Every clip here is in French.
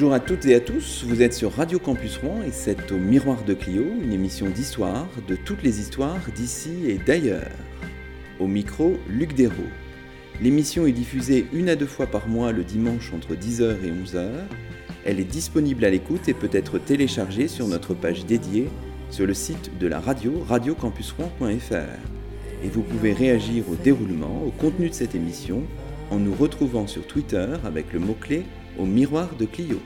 Bonjour à toutes et à tous, vous êtes sur Radio Campus Rouen et c'est au Miroir de Clio, une émission d'histoire, de toutes les histoires d'ici et d'ailleurs. Au micro, Luc Dérault. L'émission est diffusée une à deux fois par mois le dimanche entre 10h et 11h. Elle est disponible à l'écoute et peut être téléchargée sur notre page dédiée sur le site de la radio radiocampusrouen.fr. Et vous pouvez réagir au déroulement, au contenu de cette émission en nous retrouvant sur Twitter avec le mot-clé au miroir de Clio.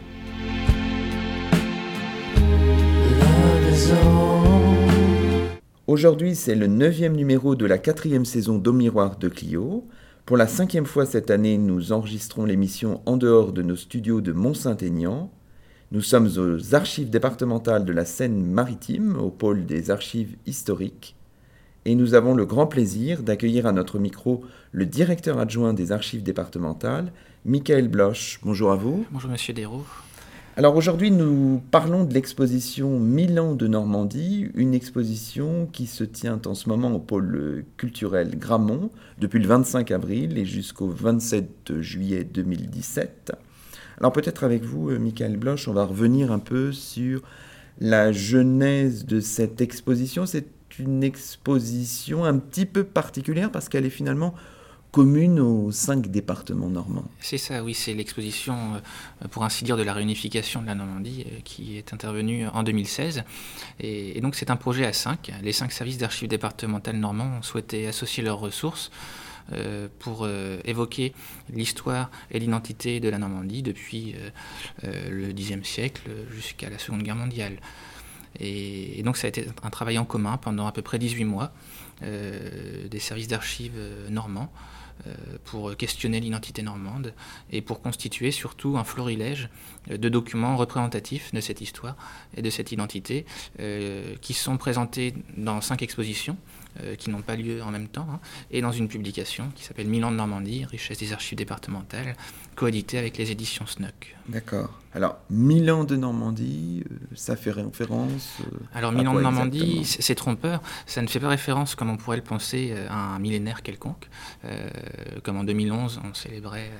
Aujourd'hui, c'est le neuvième numéro de la quatrième saison d'Au Miroir de Clio. Pour la cinquième fois cette année, nous enregistrons l'émission en dehors de nos studios de Mont-Saint-Aignan. Nous sommes aux archives départementales de la Seine-Maritime, au pôle des archives historiques et nous avons le grand plaisir d'accueillir à notre micro le directeur adjoint des archives départementales, Michael Bloch. Bonjour à vous. Bonjour Monsieur Desroux. Alors aujourd'hui, nous parlons de l'exposition Milan de Normandie, une exposition qui se tient en ce moment au pôle culturel Gramont depuis le 25 avril et jusqu'au 27 juillet 2017. Alors peut-être avec vous, euh, Michael Bloch, on va revenir un peu sur la genèse de cette exposition. C'est une exposition un petit peu particulière parce qu'elle est finalement commune aux cinq départements normands. C'est ça, oui, c'est l'exposition, euh, pour ainsi dire, de la réunification de la Normandie euh, qui est intervenue en 2016. Et, donc c'est un projet à cinq. Les cinq services d'archives départementales normands ont souhaité associer leurs ressources euh, pour évoquer l'histoire et l'identité de la Normandie depuis le Xe siècle jusqu'à la Seconde Guerre mondiale. Et, donc ça a été un travail en commun pendant à peu près 18 mois des services d'archives normands pour questionner l'identité normande et pour constituer surtout un florilège de documents représentatifs de cette histoire et de cette identité qui sont présentés dans cinq expositions. euh, qui n'ont pas lieu en même temps, hein, et dans une publication qui s'appelle Milan de Normandie, richesse des archives départementales, coédité avec les éditions Snuck. D'accord. Alors, Milan de Normandie, euh, ça fait référence euh, Alors, Milan de Normandie, c'est trompeur. Ça ne fait pas référence, comme on pourrait le penser, à un millénaire quelconque. comme en 2011, on célébrait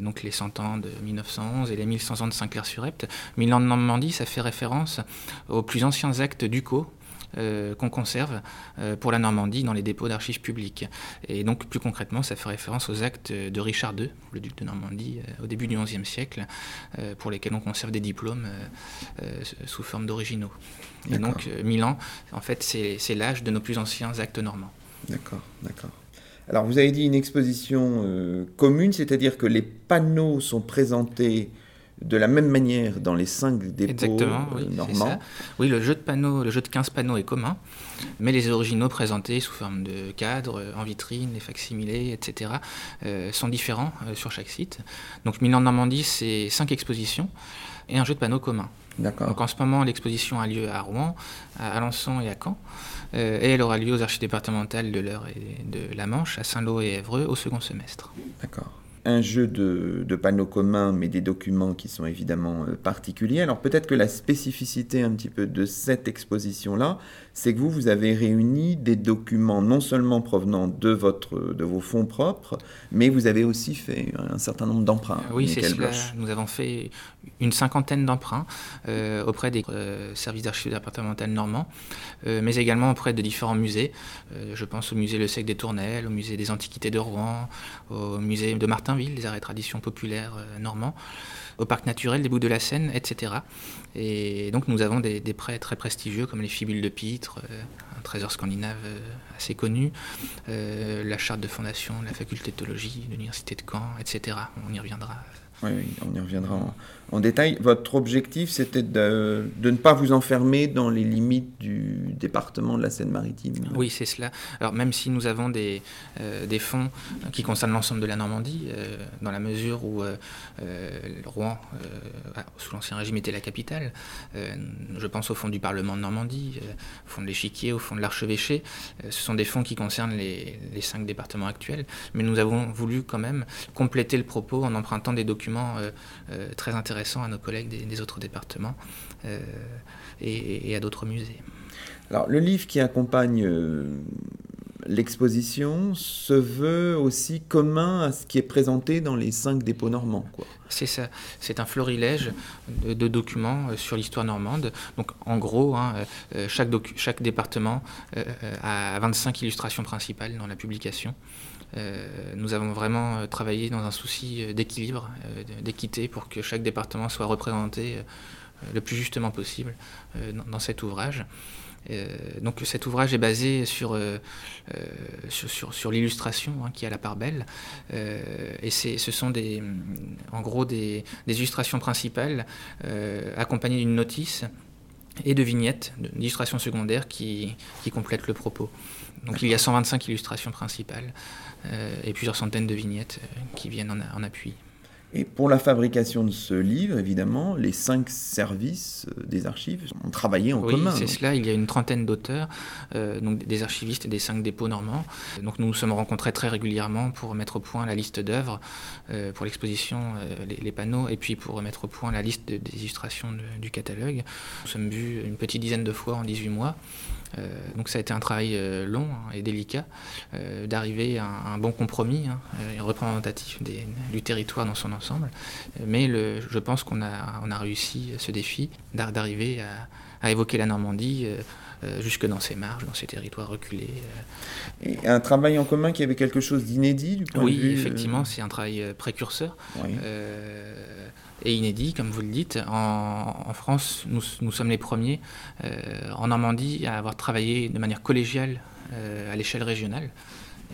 donc les 100 ans de 1911 et les 1100 ans de Saint-Clair-sur-Epte. Milan de Normandie, ça fait référence aux plus anciens actes ducaux euh, qu'on conserve euh, pour la Normandie dans les dépôts d'archives publiques. Et donc plus concrètement, ça fait référence aux actes de Richard II, le duc de Normandie, euh, au début du XIe siècle, pour lesquels on conserve des diplômes sous forme d'originaux. Et donc Milan, en fait, c'est l'âge de nos plus anciens actes normands. D'accord, d'accord. Alors vous avez dit une exposition commune, c'est-à-dire que les panneaux sont présentés de la même manière dans les cinq dépôts Exactement, oui, euh, normands. Oui, le jeu de panneaux, le jeu de 15 panneaux est commun, mais les originaux présentés sous forme de cadres, en vitrine, les facsimilés, etc., euh, sont différents euh, sur chaque site. Donc Milan Normandie, c'est cinq expositions et un jeu de panneaux commun. D'accord. Donc en ce moment, l'exposition a lieu à Rouen, à Alençon et à Caen, et elle aura lieu aux archives départementales de l'Eure et de la Manche, à Saint-Lô et Évreux, au second semestre. D'accord un jeu de, panneaux communs, mais des documents qui sont évidemment euh, particuliers. Alors peut-être que la spécificité un petit peu de cette exposition-là, c'est que vous, vous avez réuni des documents non seulement provenant de, votre, de vos fonds propres, mais vous avez aussi fait un certain nombre d'emprunts. Oui, c'est cela. Nous avons fait une cinquantaine d'emprunts euh, auprès des euh, services d'archives départementales normands, euh, mais également auprès de différents musées. je pense au musée Le Sec des Tournelles, au musée des Antiquités de Rouen, au musée de Martinville, des arts et traditions populaires normands, au parc naturel des Bouts de la Seine, etc. Et donc nous avons des, prêts très prestigieux comme les Fibules de Pitre, euh, un trésor scandinave euh, assez connu, euh, la charte de fondation de la faculté de théologie de l'université de Caen, etc. On y reviendra. Oui, on y reviendra en, détail. Votre objectif, c'était de, ne pas vous enfermer dans les limites du département de la Seine-Maritime. Oui, c'est cela. Alors même si nous avons des, euh, fonds qui concernent l'ensemble de la Normandie, euh, dans la mesure où euh, Rouen, sous l'Ancien Régime, était la capitale, je pense au fonds du Parlement de Normandie, au fonds de l'échiquier, au fonds de l'archevêché, ce sont des fonds qui concernent les cinq départements actuels, mais nous avons voulu quand même compléter le propos en empruntant des documents très intéressants à nos collègues des, autres départements et, et à d'autres musées. Alors, le livre qui accompagne euh, l'exposition se veut aussi commun à ce qui est présenté dans les cinq dépôts normands. C'est ça, c'est un florilège de, documents euh, sur l'histoire normande. Donc en gros, hein, euh, chaque, chaque, département euh, a 25 illustrations principales dans la publication. Nous avons vraiment travaillé dans un souci d'équilibre, d'équité, pour que chaque département soit représenté le plus justement possible dans cet ouvrage. Euh, donc cet ouvrage est basé sur, euh, euh, sur, sur, l'illustration hein, qui est à la part belle. et ce sont des, en gros des, illustrations principales accompagnées d'une notice et de vignettes, d'illustrations secondaires qui, qui complètent le propos. Donc il y a 125 illustrations principales et plusieurs centaines de vignettes qui viennent en appui. Et pour la fabrication de ce livre, évidemment, les cinq services euh, des archives ont travaillé en commun. Oui, c'est cela. Il y a une trentaine d'auteurs, euh, donc des archivistes des cinq dépôts normands. Donc nous nous sommes rencontrés très régulièrement pour mettre au point la liste d'œuvres, euh, pour l'exposition, les, panneaux, et puis pour mettre au point la liste des illustrations du catalogue. Nous sommes vus une petite dizaine de fois en 18 mois. Euh, donc ça a été un travail euh, long hein, et délicat euh, d'arriver à un, bon compromis hein, représentatif du territoire dans son ensemble. Mais je pense qu'on a, on a réussi ce défi d'arriver à, évoquer la Normandie jusque dans ses marges, dans ses territoires reculés. Et un travail en commun qui avait quelque chose d'inédit du point oui, de vue Oui, effectivement, c'est un travail précurseur et inédit, comme vous le dites. En, France, nous, sommes les premiers euh, en Normandie à avoir travaillé de manière collégiale euh, à l'échelle régionale.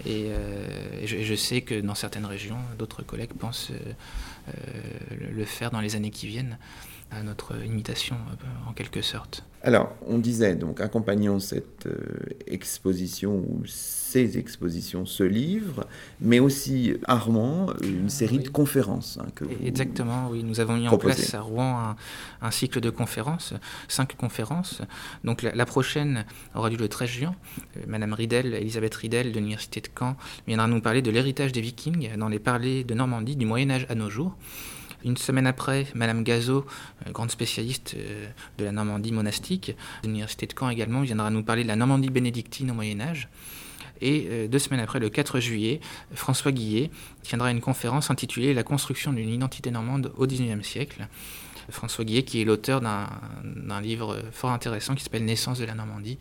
Et, euh, je, sais que dans certaines régions, d'autres collègues pensent le faire dans les années qui viennent à notre imitation en quelque sorte. Alors, on disait donc accompagnant cette exposition ou ces expositions, ce livre, mais aussi à Rouen, une série de conférences. Hein, que Exactement, oui. Nous avons mis en place à Rouen un, cycle de conférences, cinq conférences. Donc la, prochaine aura lieu le 13 juin. Euh, Madame Riedel, Elisabeth Riedel de l'Université de Caen viendra nous parler de l'héritage des Vikings dans les parlers de Normandie du Moyen Âge à nos jours. Une semaine après, Madame Gazot, euh, grande spécialiste euh, de la Normandie monastique, de l'Université de Caen également, viendra nous parler de la Normandie bénédictine au Moyen Âge. Et euh, deux semaines après, le 4 juillet, François Guillet tiendra une conférence intitulée La construction d'une identité normande au XIXe siècle. François Guillet, qui est l'auteur d'un livre fort intéressant qui s'appelle Naissance de la Normandie,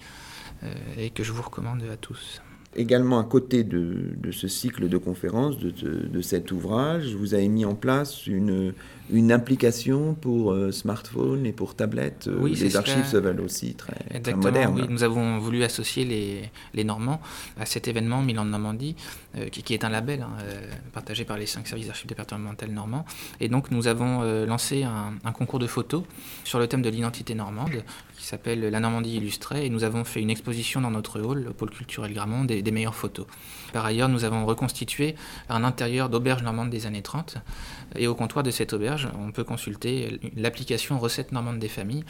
euh, et que je vous recommande à tous. Également, à côté de, ce cycle de conférences, de, de, cet ouvrage, vous avez mis en place une, une application pour euh, smartphone et pour tablette. Euh, oui, les archives se veulent aussi très, très modernes. Oui. Nous avons voulu associer les, les Normands à cet événement Milan de Normandie, euh, qui, est un label hein, partagé par les cinq services d'archives départementales normands. Et donc nous avons lancé un, un, concours de photos sur le thème de l'identité normande, qui s'appelle La Normandie illustrée, et nous avons fait une exposition dans notre hall, le pôle culturel Gramont, des, meilleures photos. Par ailleurs, nous avons reconstitué un intérieur d'auberge normande des années 30, et au comptoir de cette auberge, on peut consulter l'application Recettes normandes des familles,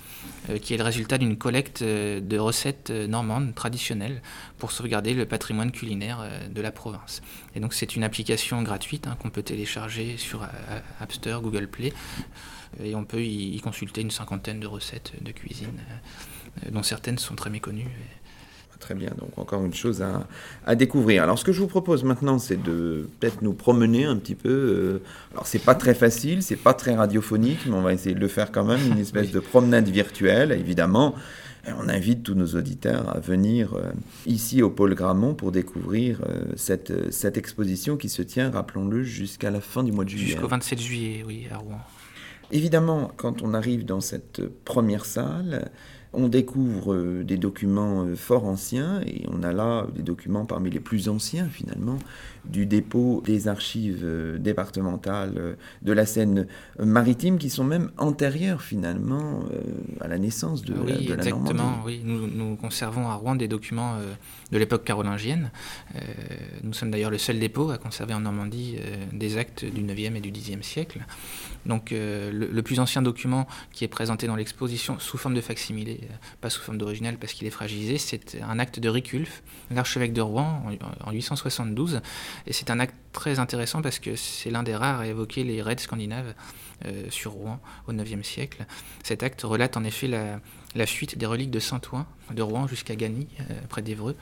euh, qui est le résultat d'une collecte euh, de recettes euh, normandes traditionnelles pour sauvegarder le patrimoine culinaire de la province. Et donc c'est une application gratuite hein, qu'on peut télécharger sur App Store, Google Play, et on peut y, consulter une cinquantaine de recettes de cuisine, dont certaines sont très méconnues. Très bien, donc encore une chose à, découvrir. Alors ce que je vous propose maintenant, c'est de peut-être nous promener un petit peu. Euh, alors c'est pas très facile, c'est pas très radiophonique, mais on va essayer de le faire quand même, une espèce de promenade virtuelle, évidemment. on invite tous nos auditeurs à venir euh, ici au pôle Gramont pour découvrir euh, cette, cette exposition qui se tient, rappelons-le, jusqu'à la fin du mois de juillet. Jusqu'au 27 juillet, oui, à Rouen. Évidemment, quand on arrive dans cette première salle, on découvre euh, des documents euh, fort anciens et on a là des documents parmi les plus anciens finalement du dépôt des archives euh, départementales de la Seine maritime qui sont même antérieures finalement à la naissance de, oui, la, exactement, Oui, nous, nous, conservons à Rouen des documents de l'époque carolingienne. nous sommes d'ailleurs le seul dépôt à conserver en Normandie des actes du 9e et du 10e siècle. Donc le, le, plus ancien document qui est présenté dans l'exposition sous forme de facsimilé pas sous forme d'original parce qu'il est fragilisé. C'est un acte de Riculf, l'archevêque de Rouen, en, 872. Et c'est un acte très intéressant parce que c'est l'un des rares à évoquer les raids scandinaves sur Rouen au IXe siècle. Cet acte relate en effet la, fuite des reliques de Saint-Ouen de Rouen jusqu'à Gagny, près d'Evreux,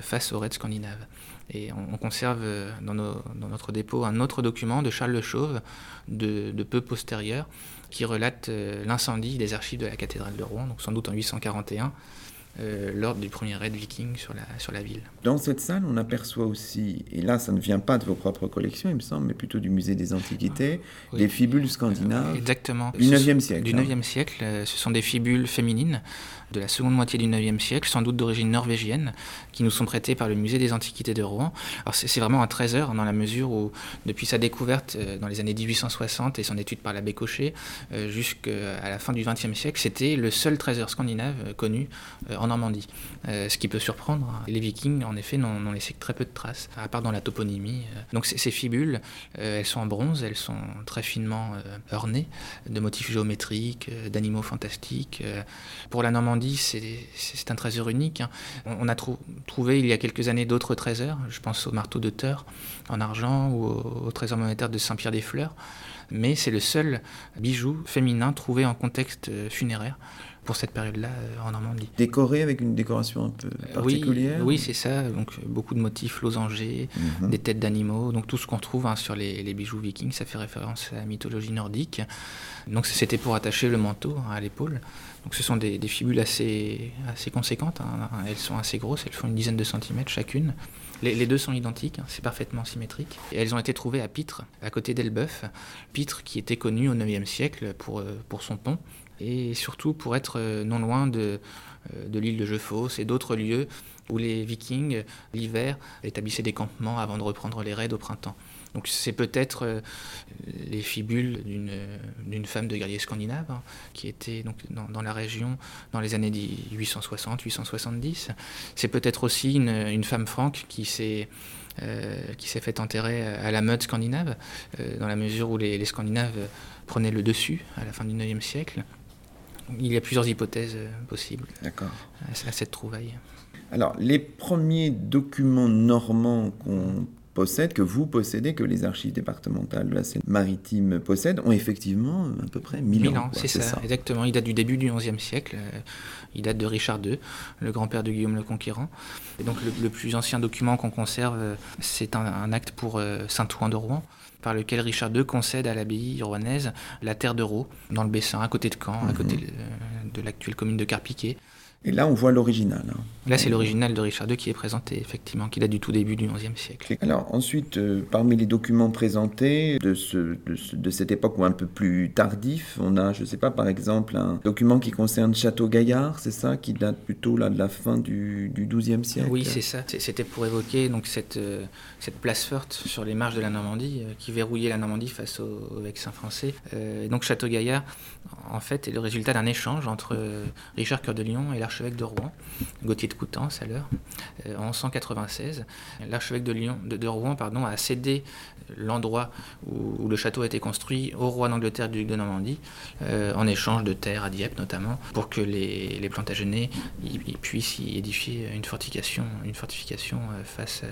face aux raids scandinaves. Et on, conserve dans, notre dépôt un autre document de Charles Le Chauve, de, de peu postérieur, qui relate l'incendie des archives de la cathédrale de Rouen, donc sans doute en 841. Euh, lors du premier raid viking sur la, sur la ville. Dans cette salle, on aperçoit aussi, et là ça ne vient pas de vos propres collections, il me semble, mais plutôt du musée des Antiquités, des fibules scandinaves. Exactement. Du 9e siècle. Du 9e hein. siècle, euh, ce sont des fibules féminines de la seconde moitié du 9e siècle, sans doute d'origine norvégienne, qui nous sont prêtés par le musée des Antiquités de Rouen. Alors c'est vraiment un trésor dans la mesure où, depuis sa découverte euh, dans les années 1860 et son étude par l'abbé Cochet, jusqu'à la fin du 20e siècle, c'était le seul trésor scandinave connu en Normandie. ce qui peut surprendre. Les Vikings, en effet, n'ont laissé que très peu de traces, à part dans la toponymie. Donc ces fibules, elles sont en bronze, elles sont très finement ornées de motifs géométriques, d'animaux fantastiques. Pour la Normandie, c'est un trésor unique. Hein. On, a trouvé il y a quelques années d'autres trésors, je pense au marteau de Theur en argent ou au, trésor monétaire de Saint-Pierre-des-Fleurs, mais c'est le seul bijou féminin trouvé en contexte euh, funéraire pour cette période-là euh, en Normandie. Décoré avec une décoration un peu particulière Oui, c'est ça. Donc beaucoup de motifs losangés, mhm. des têtes d'animaux, donc tout ce qu'on trouve hein, sur les, bijoux vikings, ça fait référence à la mythologie nordique. Donc c'était pour attacher le manteau hein, à l'épaule. Donc ce sont des, fibules assez, assez conséquentes. Hein. Elles sont assez grosses, elles font une dizaine de centimètres chacune. Les, deux sont identiques, c'est parfaitement symétrique. Et elles ont été trouvées à Pitre, à côté d'Elbeuf. Pitre qui était connu au IXe siècle pour, euh, pour son pont et surtout pour être euh, non loin de, euh, l'île de Jeufosse et d'autres lieux où les vikings, l'hiver, établissaient des campements avant de reprendre les raids au printemps. Donc c'est peut-être euh, les fibules d'une femme de guerrier scandinave hein, qui était donc dans, la région dans les années 860-870. C'est peut-être aussi une, femme franque qui s'est qui s'est fait enterrer à la mode scandinave, dans la mesure où les, les, Scandinaves prenaient le dessus à la fin du IXe siècle. Il y a plusieurs hypothèses euh, possibles à cette trouvaille. Alors, les premiers documents normands qu'on possède, que vous possédez, que les archives départementales de la Seine-Maritime possèdent, ont effectivement à peu près 1000 ans. c'est ça, exactement. Il date du début du XIe siècle. Euh, il date de Richard II, le grand-père de Guillaume le Conquérant. Et donc, le, plus ancien document qu'on conserve, euh, c'est un, acte pour Saint-Ouen de Rouen par lequel Richard II concède à l'abbaye rouennaise la terre de Raux, dans le Bessin, à côté de Caen, à côté mhm. de, l'actuelle commune de Carpiquet. Et là, on voit l'original. Hein. Là, c'est l'original de Richard II qui est présenté, effectivement, qui date du tout début du XIe siècle. Alors, ensuite, euh, parmi les documents présentés de, ce, de, cette époque ou un peu plus tardif, on a, je ne sais pas, par exemple, un document qui concerne Château Gaillard, c'est ça, qui date plutôt là, de la fin du, du XIIe siècle Oui, c'est ça. C'était pour évoquer donc, cette, euh, cette place forte sur les marges de la Normandie, euh, qui verrouillait la Normandie face aux, aux vexins français. donc, Château Gaillard, en fait, est le résultat d'un échange entre Richard Cœur de Lion et la l'archevêque de Rouen, Gauthier de Coutances à l'heure, euh, en 196. L'archevêque de, de, Rouen pardon, a cédé l'endroit où, le château a été construit au roi d'Angleterre du duc de Normandie, euh, en échange de terres à Dieppe notamment, pour que les, les puissent y édifier une fortification, une fortification euh, face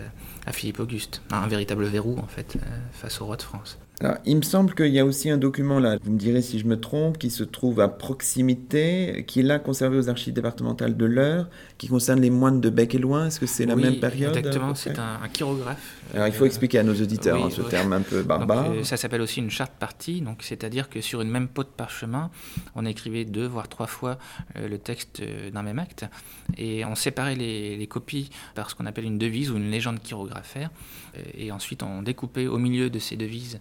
à Philippe Auguste. Un véritable verrou en fait face au roi de France. Alors, il me semble qu'il y a aussi un document là, vous me direz si je me trompe, qui se trouve à proximité, qui est là conservé aux archives départementales de l'Eure, qui concerne les moines de Bec et Loin. Est-ce que c'est la même période Exactement, c'est un, chirographe. Alors, il faut expliquer à nos auditeurs hein, ce terme un peu barbare. Euh, ça s'appelle aussi une charte partie, donc c'est-à-dire que sur une même peau de parchemin, on écrivait deux voire trois fois euh, le texte euh, d'un même acte, et on séparait les, les copies par ce qu'on appelle une devise ou une légende chirographaire, et ensuite on découpait au milieu de ces devises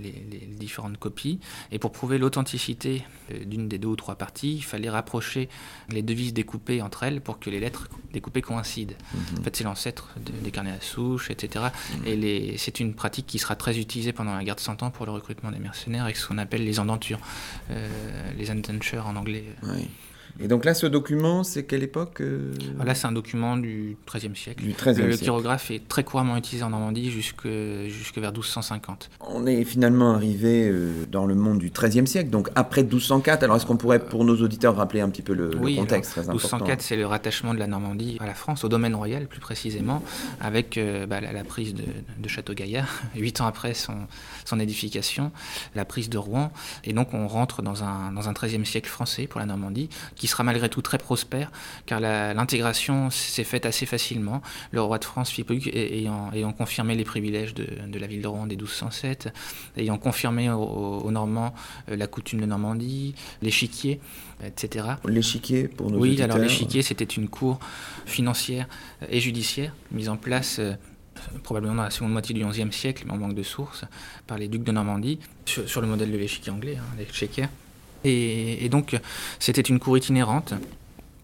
les, différentes copies. Et pour prouver l'authenticité euh, d'une des deux ou trois parties, il fallait rapprocher les devises découpées entre elles pour que les lettres découpées coïncident. Mhm. En fait, c'est l'ancêtre des carnets à souche, etc. Mhm. Et c'est une pratique qui sera très utilisée pendant la guerre de Cent Ans pour le recrutement des mercenaires avec ce qu'on appelle les endentures, euh, les indentures en anglais. Et donc là, ce document, c'est quelle époque euh ah, Là, c'est un document du XIIIe siècle. Du XIIIe le, chirographe est très couramment utilisé en Normandie jusque, jusque vers 1250. On est finalement arrivé euh, dans le monde du XIIIe siècle, donc après 1204. Alors, est-ce qu'on pourrait, pour nos auditeurs, rappeler un petit peu le, contexte alors, 1204, c'est le rattachement de la Normandie à la France, au domaine royal plus précisément, avec euh, bah, la, prise de, de Château-Gaillard, huit ans après son, son édification, la prise de Rouen. Et donc, on rentre dans un, dans un XIIIe siècle français pour la Normandie, qui sera malgré tout très prospère, car l'intégration s'est faite assez facilement. Le roi de France, Philippe ayant, ayant confirmé les privilèges de, de, la ville de Rouen dès 1207, ayant confirmé aux, Normands euh, la coutume de Normandie, l'échiquier, etc. L'échiquier, pour nous Oui, alors l'échiquier, c'était une cour financière et judiciaire mise en place euh, probablement dans la seconde moitié du XIe siècle, mais en manque de sources, par les ducs de Normandie, sur, le modèle de l'échiquier anglais, hein, l'échiquier. Et, donc, c'était une cour itinérante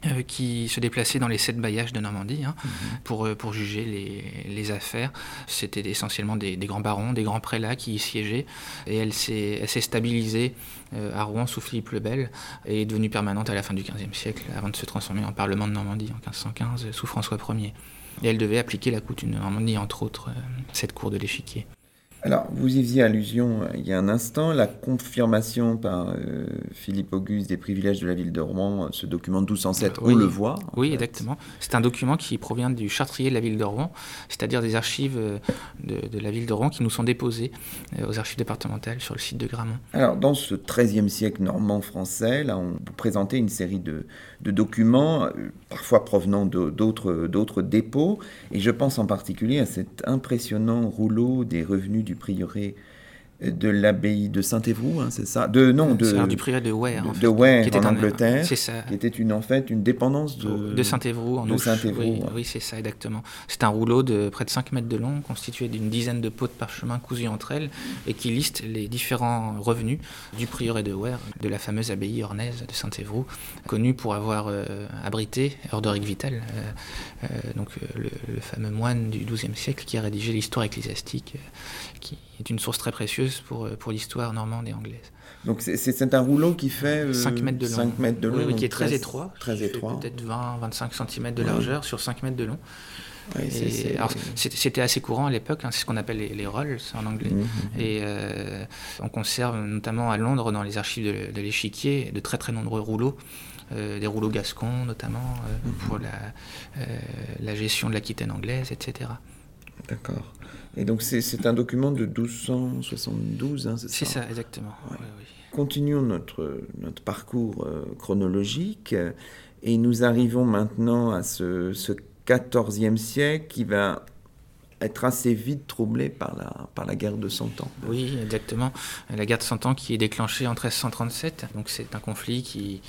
euh, qui se déplaçait dans les sept bailliages de Normandie hein, mhm. pour, euh, pour juger les, les affaires. C'était essentiellement des, des, grands barons, des grands prélats qui y siégeaient. Et elle s'est stabilisée euh, à Rouen sous Philippe le Bel et est devenue permanente à la fin du XVe siècle, avant de se transformer en Parlement de Normandie en 1515 sous François Ier. Et elle devait appliquer la coutume de Normandie, entre autres, cette cour de l'échiquier. Alors, vous y faisiez allusion euh, il y a un instant, la confirmation par euh, Philippe Auguste des privilèges de la ville de Rouen, euh, ce document de 1207, on le voit. Oui, exactement. C'est un document qui provient du chartrier de la ville de Rouen, c'est-à-dire des archives de, la ville de Rouen qui nous sont déposées aux archives départementales sur le site de Gramont. Alors, dans ce XIIIe siècle normand français, là, on présentait une série de, de documents, parfois provenant d'autres dépôts, et je pense en particulier à cet impressionnant rouleau des revenus du prieuré de l'abbaye de Saint-Évroult, hein, c'est ça? De non, de du prieuré de Ware, en, de Ware, en Angleterre, qui était une en fait une dépendance de, en de Saint oui, oui c'est ça exactement. C'est un rouleau de près de 5 mètres de long, constitué d'une dizaine de pots de parchemin cousus entre elles et qui liste les différents revenus du prieuré de Ware, de la fameuse abbaye ornaise de Saint-Évroult, connue pour avoir euh, abrité Ordoric Vital, euh, euh, donc le, le, fameux moine du XIIe siècle qui a rédigé l'histoire ecclésiastique, qui est une source très précieuse pour, euh, pour l'histoire normande et anglaise. Donc c'est un rouleau qui fait 5 euh, mètres de long, 5 mètres de long oui, qui est très, étroit, très étroit. peut-être 20-25 cm de largeur sur 5 mètres de long. C'était assez courant à l'époque, hein, c'est ce qu'on appelle les, rolls en anglais. Mmh. Et euh, on conserve notamment à Londres, dans les archives de, l'échiquier, de très très nombreux rouleaux. des rouleaux gascons notamment mmh. pour la, la gestion de l'Aquitaine anglaise, etc. D'accord. Et donc c'est un document de 1272, hein, c'est ça C'est ça, exactement. Continuons notre, notre parcours euh, chronologique et nous arrivons maintenant à ce, ce 14e siècle qui va être assez vite troublé par la, par la guerre de Cent Ans. Oui, exactement. La guerre de Cent Ans qui est déclenchée en 1337. Donc c'est un conflit qui,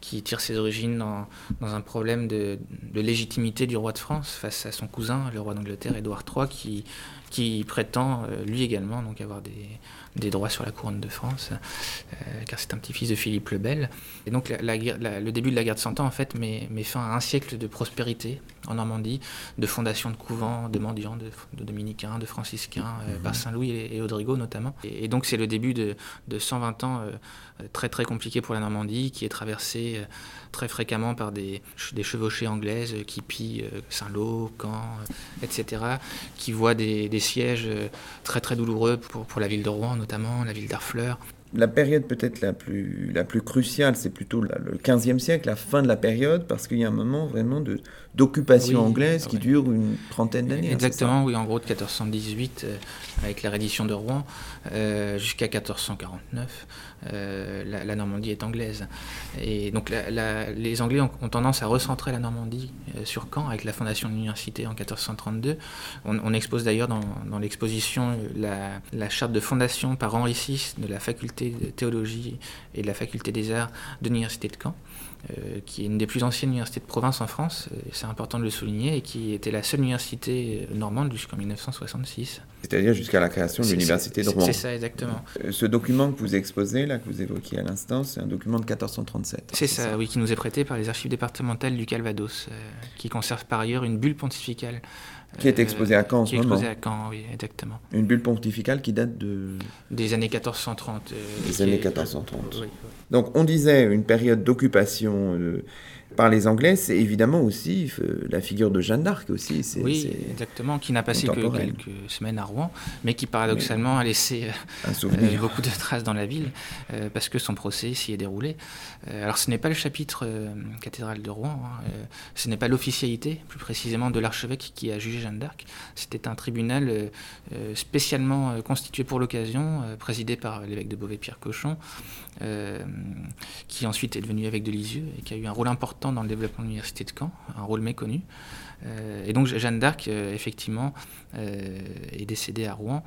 qui tire ses origines dans, dans un problème de, de, légitimité du roi de France face à son cousin, le roi d'Angleterre, Édouard III, qui, qui prétend euh, lui également donc avoir des, des droits sur la couronne de France, euh, car c'est un petit-fils de Philippe le Bel. Et donc la, le début de la guerre de Cent Ans, en fait, met, met, fin à un siècle de prospérité en Normandie, de fondation de couvents, de mendiants, de, dominicains, de franciscains, euh, mhm. par Saint-Louis et, et, Rodrigo notamment. Et, donc c'est le début de, de 120 ans très très compliqué pour la Normandie, qui est traversée très fréquemment par des, des chevauchées anglaises qui pillent Saint-Lô, Caen, etc., qui voient des, des sièges très très douloureux pour, pour la ville de Rouen notamment, la ville d'Arfleur. La période peut-être la plus, la plus cruciale, c'est plutôt le 15e siècle, la fin de la période, parce qu'il y a un moment vraiment d'occupation anglaise qui dure une trentaine d'années. Hein, Exactement, oui, en gros de 1418, euh, avec la reddition de Rouen, euh, jusqu'à 1449, euh, la, Normandie est anglaise. Et donc les Anglais ont, tendance à recentrer la Normandie sur Caen, avec la fondation de l'université en 1432. On, expose d'ailleurs dans, l'exposition la, la charte de fondation par Henri VI de la faculté de théologie et de la faculté des arts de l'université de Caen. Euh, qui est une des plus anciennes universités de province en France, c'est important de le souligner, et qui était la seule université normande jusqu'en 1966. C'est-à-dire jusqu'à la création de l'université de Rouen. C'est ça, exactement. Euh, ce document que vous exposez, là, que vous évoquiez à l'instant, c'est un document de 1437. C'est ça, oui, qui nous est prêté par les archives départementales du Calvados, euh, qui conserve par ailleurs une bulle pontificale Qui est exposée à Caen en Qui est exposée à Caen, oui, exactement. Une bulle pontificale qui date de... Des années 1430. Des années 1430. Oui, Donc on disait une période d'occupation par les Anglais, c'est évidemment aussi euh, la figure de Jeanne d'Arc aussi. Oui, exactement, qui n'a passé que quelques semaines à Rouen, mais qui paradoxalement a laissé euh, euh, beaucoup de traces dans la ville, parce que son procès s'y est déroulé. alors ce n'est pas le chapitre cathédrale de Rouen, hein, ce n'est pas l'officialité, plus précisément, de l'archevêque qui a jugé Jeanne d'Arc. C'était un tribunal spécialement constitué pour l'occasion, présidé par l'évêque de Beauvais, Pierre Cochon, qui ensuite est devenu évêque de Lisieux et qui a eu un rôle important dans le développement de l'université de Caen, un rôle méconnu. Euh, et donc Jeanne d'Arc, euh, effectivement, euh, est décédée à Rouen.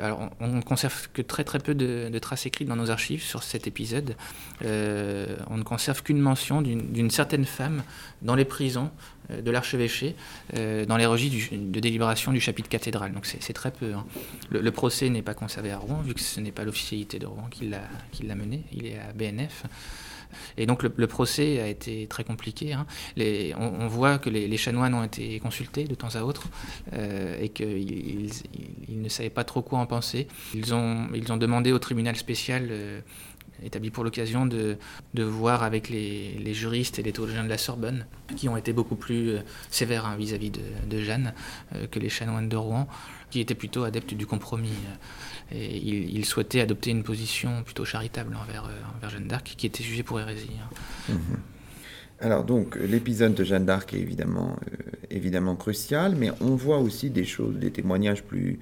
alors on ne conserve que très très peu de, traces écrites dans nos archives sur cet épisode. on ne conserve qu'une mention d'une certaine femme dans les prisons de l'archevêché, dans les registres de délibération du chapitre cathédral. Donc c'est très peu. Hein. Le, procès n'est pas conservé à Rouen, vu que ce n'est pas l'officialité de Rouen qui l'a mené, il est à BNF. Et donc le, procès a été très compliqué. Hein. on, voit que les, chanoines ont été consultés de temps à autre euh, et qu'ils ne savaient pas trop quoi en penser. Ils ont, ils ont demandé au tribunal spécial euh, établi pour l'occasion de, voir avec les, juristes et les théologiens de la Sorbonne, qui ont été beaucoup plus euh, sévères hein, vis-à-vis de, Jeanne que les chanoines de Rouen, qui étaient plutôt adeptes du compromis. Et il, souhaitait adopter une position plutôt charitable envers, euh, envers Jeanne d'Arc, qui était jugée pour hérésie. Hein. Mhm. Alors donc l'épisode de Jeanne d'Arc est évidemment, euh, évidemment crucial, mais on voit aussi des choses, des témoignages plus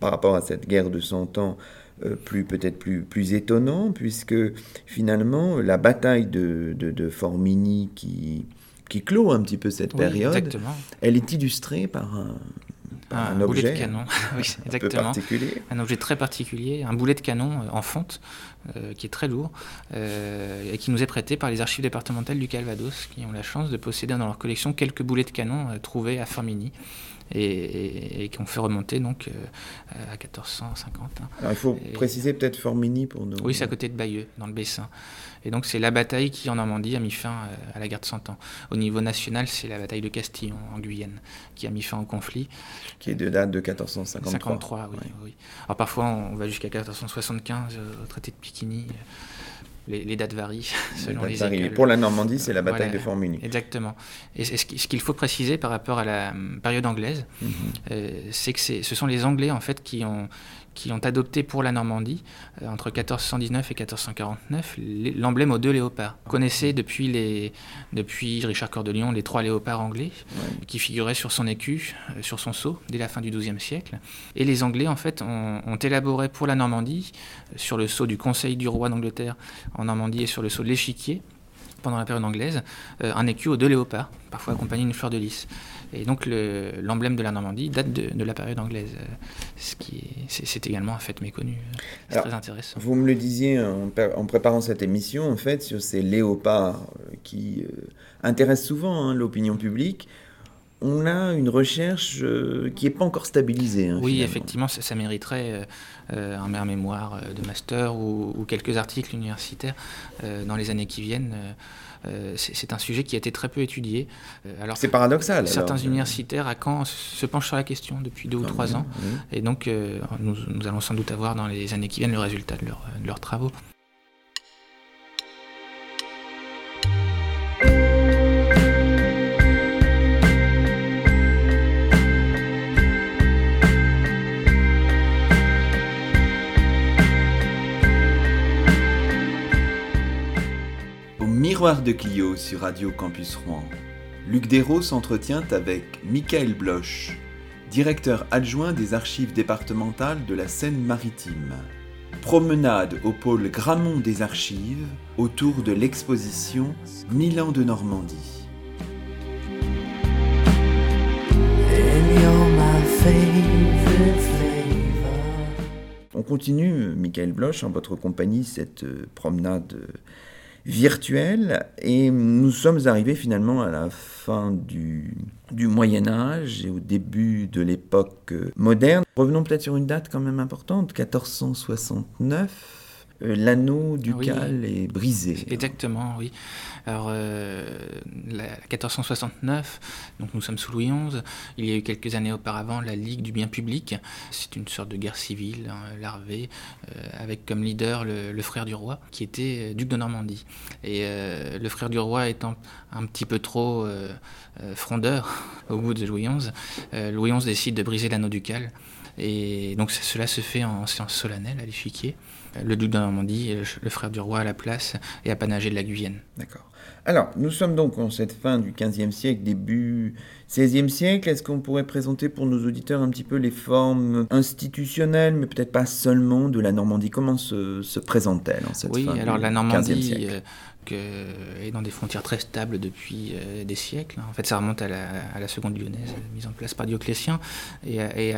par rapport à cette guerre de Cent Ans, euh, plus peut-être plus, plus étonnants, puisque finalement la bataille de, de, Formigny qui, qui clôt un petit peu cette période, elle est illustrée par un, un, objet de canon, oui, exactement. particulier. Un objet très particulier, un boulet de canon euh, en fonte, euh, qui est très lourd, euh, et qui nous est prêté par les archives départementales du Calvados, qui ont la chance de posséder dans leur collection quelques boulets de canon trouvés à Formigny. Et, qui ont fait remonter donc à 1450. Hein. Alors il faut préciser peut-être Formigny pour nous. Oui, c'est à côté de Bayeux, dans le Bessin. Et donc c'est la bataille qui en Normandie a mis fin euh, à la guerre de Cent Ans. Au niveau national, c'est la bataille de Castillon en Guyane qui a mis fin au conflit. Qui est de date de 1453. 53, oui, oui. Alors parfois on va jusqu'à 1475 euh, au traité de Piquigny. Les, dates varient selon les, les Pour la Normandie, c'est la bataille de Formigny. Exactement. Et ce qu'il faut préciser par rapport à la hum, période anglaise, mhm. euh, c'est que ce sont les Anglais en fait qui ont qui ont adopté pour la Normandie, euh, entre 1419 et 1449, l'emblème aux deux léopards. Vous connaissez depuis, les, depuis Richard Cœur de Lion les trois léopards anglais qui figuraient sur son écu, euh, sur son sceau, dès la fin du XIIe siècle. Et les Anglais, en fait, ont, ont, élaboré pour la Normandie, euh, sur le sceau du Conseil du roi d'Angleterre en Normandie et sur le sceau de l'échiquier, pendant la période anglaise, un écu aux deux léopards, parfois accompagné d'une fleur de lys. Et donc l'emblème de la Normandie date de, la période anglaise, euh, ce qui c'est également un fait méconnu. C'est très intéressant. Vous me le disiez en, préparant cette émission, en fait, sur ces léopards euh, qui euh, intéressent souvent hein, l'opinion publique. On a une recherche qui n'est pas encore stabilisée. Hein, oui, effectivement, ça, mériterait un, mémoire de master ou, ou quelques articles universitaires dans les années qui viennent euh, c'est un sujet qui a été très peu étudié. Euh, alors, c'est paradoxal. Certains universitaires à Caen se penchent sur la question depuis deux ou trois ans. Et donc, euh, nous, allons sans doute avoir dans les années qui viennent le résultat de leurs travaux. Miroir de Clio sur Radio Campus Rouen. Luc Dérault s'entretient avec Michael Bloch, directeur adjoint des archives départementales de la Seine-Maritime. Promenade au pôle Gramont des archives autour de l'exposition Milan de Normandie. On continue, Michael Bloch, en votre compagnie, cette euh, promenade virtuel et nous sommes arrivés finalement à la fin du, du Moyen Âge et au début de l'époque moderne. Revenons peut-être sur une date quand même importante, 1469. Euh, l'anneau ducal est brisé. Exactement, oui. Alors, euh, la, 1469, donc nous sommes sous Louis XI. Il y a eu quelques années auparavant la Ligue du bien public. C'est une sorte de guerre civile hein, larvée, euh, avec comme leader le, frère du roi, qui était duc de Normandie. Et le frère du roi étant un petit peu trop frondeur au bout de Louis XI, Louis XI décide de briser l'anneau ducal. Et donc cela se fait en séance solennelle à l'échiquier le duc de Normandie, le frère du roi à la place et apanagé de la Guyenne. D'accord. Alors, nous sommes donc en cette fin du XVe siècle, début XVIe siècle. Est-ce qu'on pourrait présenter pour nos auditeurs un petit peu les formes institutionnelles, mais peut-être pas seulement de la Normandie? Comment se, présente-t-elle en cette oui, fin alors la Normandie euh, est dans des frontières très stables depuis euh, des siècles. En fait, ça remonte à la, seconde lyonnaise, mise en place par Dioclétien, et,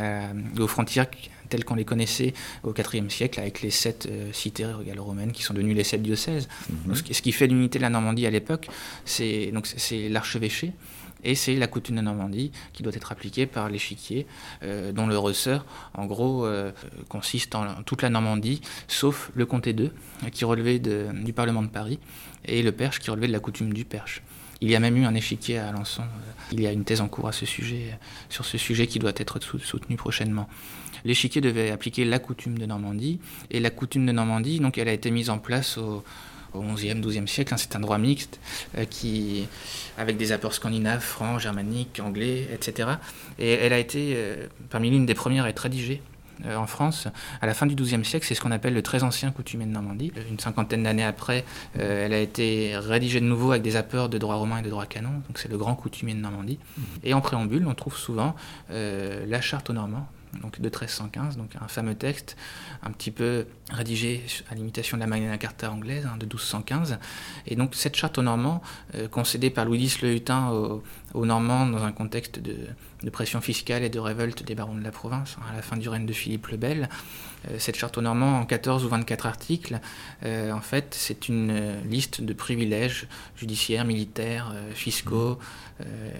aux frontières telles qu'on les connaissait au IVe siècle, avec les sept euh, cités gallo-romaines qui sont devenues les sept diocèses. Mhm. ce, qui fait l'unité de la Normandie à l'époque, c'est l'archevêché et c'est la coutume de Normandie qui doit être appliquée par l'échiquier, euh, dont le ressort, en gros, euh, consiste en toute la Normandie, sauf le comté 2, qui relevait du Parlement de Paris, et le Perche, qui relevait de la coutume du Perche. Il y a même eu un échiquier à Alençon. Il y a une thèse en cours à ce sujet, sur ce sujet qui doit être soutenu prochainement l'échiquier devait appliquer la coutume de Normandie. Et la coutume de Normandie, donc, elle a été mise en place au, au 11e, 12e siècle. Hein, c'est un droit mixte euh, qui, avec des apports scandinaves, francs, germaniques, anglais, etc. Et elle a été euh, parmi l'une des premières à être rédigée euh, en France à la fin du XIIe siècle. C'est ce qu'on appelle le très ancien coutumier de Normandie. Une cinquantaine d'années après, elle a été rédigée de nouveau avec des apports de droit romain et de droit canon. Donc c'est le grand coutumier de Normandie. Mmh. Et en préambule, on trouve souvent la charte aux Normands donc de 1315, donc un fameux texte un petit peu rédigé à l'imitation de la Magna Carta anglaise hein, de 1215. Et donc cette charte aux Normands, euh, concédée par Louis X le Hutin aux, Normands dans un contexte de, pression fiscale et de révolte des barons de la province, hein, à la fin du règne de Philippe le Bel, cette charte aux Normands en 14 ou 24 articles, euh, en fait c'est une liste de privilèges judiciaires, militaires, fiscaux,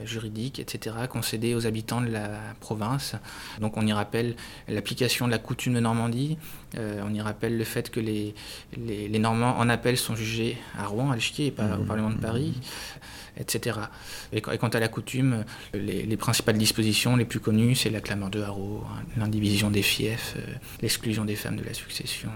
juridiques, etc., concédés aux habitants de la province. Donc on y rappelle l'application de la coutume de Normandie, euh, on y rappelle le fait que les, les, Normands en appel sont jugés à Rouen, à l'échiquier, et pas au mmh. Parlement de Paris, etc. Et, quant à la coutume, les, principales dispositions les plus connues, c'est la clameur de haro, hein, l'indivision des fiefs, euh, l'exclusion des femmes de la succession,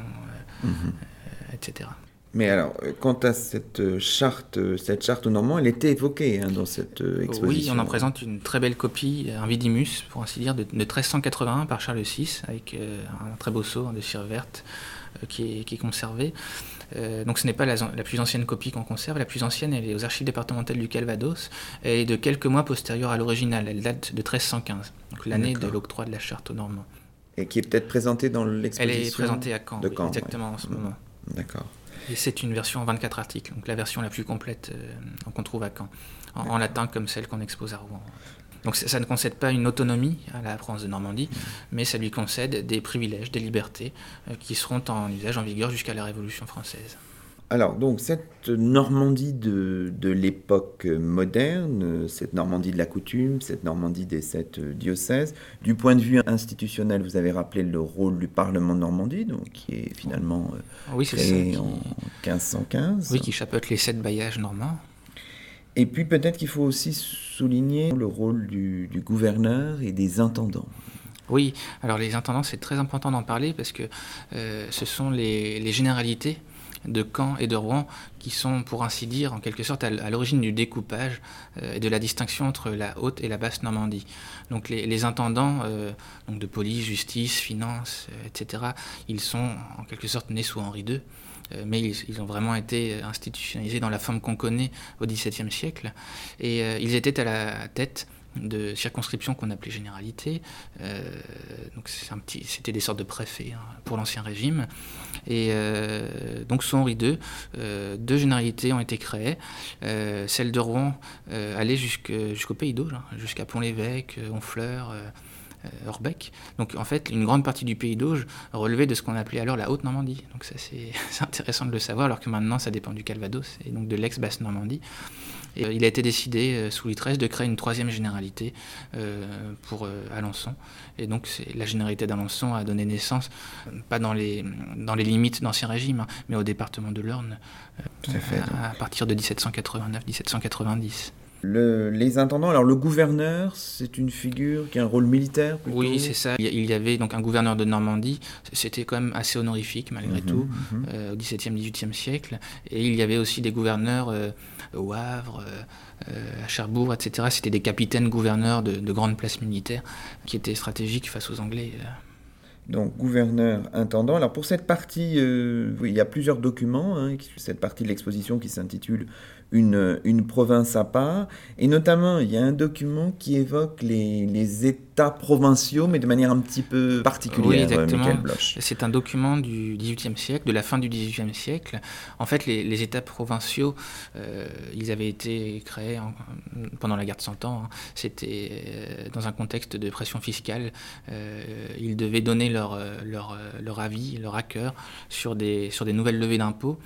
euh, mmh. etc. Mais alors, euh, quant à cette euh, charte, euh, cette charte aux Normands, elle était évoquée hein, dans cette exposition. Oui, on en présente une très belle copie, un vidimus, pour ainsi dire, de, 1381 par Charles VI, avec un très beau sceau de cire verte qui, est, conservé. donc ce n'est pas la, plus ancienne copie qu'on conserve. La plus ancienne, elle est aux archives départementales du Calvados. et est de quelques mois postérieure à l'original. Elle date de 1315, donc l'année de l'octroi de la charte aux Normands. Et qui est peut-être présentée dans l'exposition Elle est présentée à Caen, de Caen exactement en ce moment. D'accord. Et c'est une version en 24 articles, donc la version la plus complète euh, qu'on trouve à Caen, en, latin comme celle qu'on expose à Rouen. Donc ça ne concède pas une autonomie à la France de Normandie, mais ça lui concède des privilèges, des libertés euh, qui seront en usage, en vigueur jusqu'à la Révolution française. Alors, donc, cette Normandie de, l'époque moderne, cette Normandie de la coutume, cette Normandie des sept diocèses, du point de vue institutionnel, vous avez rappelé le rôle du Parlement de Normandie, donc, qui est finalement euh, oui, créé en 1515. Oui, qui chapeaute les sept bailliages normands. Et puis, peut-être qu'il faut aussi souligner le rôle du, gouverneur et des intendants. Oui, alors les intendants, c'est très important d'en parler parce que euh, ce sont les généralités de Caen et de Rouen qui sont, pour ainsi dire, en quelque sorte, à l'origine du découpage euh, et de la distinction entre la haute et la basse Normandie. Donc les, intendants euh, donc de police, justice, finance, euh, etc., ils sont en quelque sorte nés sous Henri II mais ils, ont vraiment été institutionnalisés dans la forme qu'on connaît au XVIIe siècle. Et ils étaient à la tête de circonscriptions qu'on appelait généralités. Euh, c'était des sortes de préfets hein, pour l'ancien régime. Et euh, donc sous Henri II, euh, deux généralités ont été créées. celle de Rouen allait jusqu'au Pays d'Auge, hein, jusqu'à Pont-l'Évêque, Honfleur. Orbeck. Donc en fait, une grande partie du pays d'Auge relevait de ce qu'on appelait alors la Haute-Normandie. Donc ça c'est intéressant de le savoir, alors que maintenant ça dépend du Calvados et donc de l'ex-Basse-Normandie. Et, il a été décidé sous Louis XIII de créer une troisième généralité pour Alençon. Et donc la généralité d'Alençon a donné naissance, pas dans les, dans les limites d'Ancien Régime, hein, mais au département de l'Orne à, à partir de 1789-1790 les intendants, alors le gouverneur, c'est une figure qui a un rôle militaire Oui, c'est ça. Il y avait donc un gouverneur de Normandie, c'était quand même assez honorifique malgré mhm, tout, mhm. Euh, au XVIIe, XVIIIe siècle. Et il y avait aussi des gouverneurs euh, au Havre, euh, à Cherbourg, etc. C'était des capitaines gouverneurs de, de, grandes places militaires qui étaient stratégiques face aux Anglais donc gouverneur, intendant. Alors pour cette partie, il y a plusieurs documents, hein, cette partie de l'exposition qui s'intitule une, une, province à part. Et notamment, il y a un document qui évoque les, les États provinciaux, mais de manière un petit peu particulière, oui, exactement. C'est un document du XVIIIe siècle, de la fin du XVIIIe siècle. En fait, les, les États provinciaux, euh, ils avaient été créés pendant la guerre de Cent Ans. Hein. C'était euh, dans un contexte de pression fiscale. Euh, ils devaient donner leur, leur, leur avis, leur accord sur des, sur des nouvelles levées d'impôts.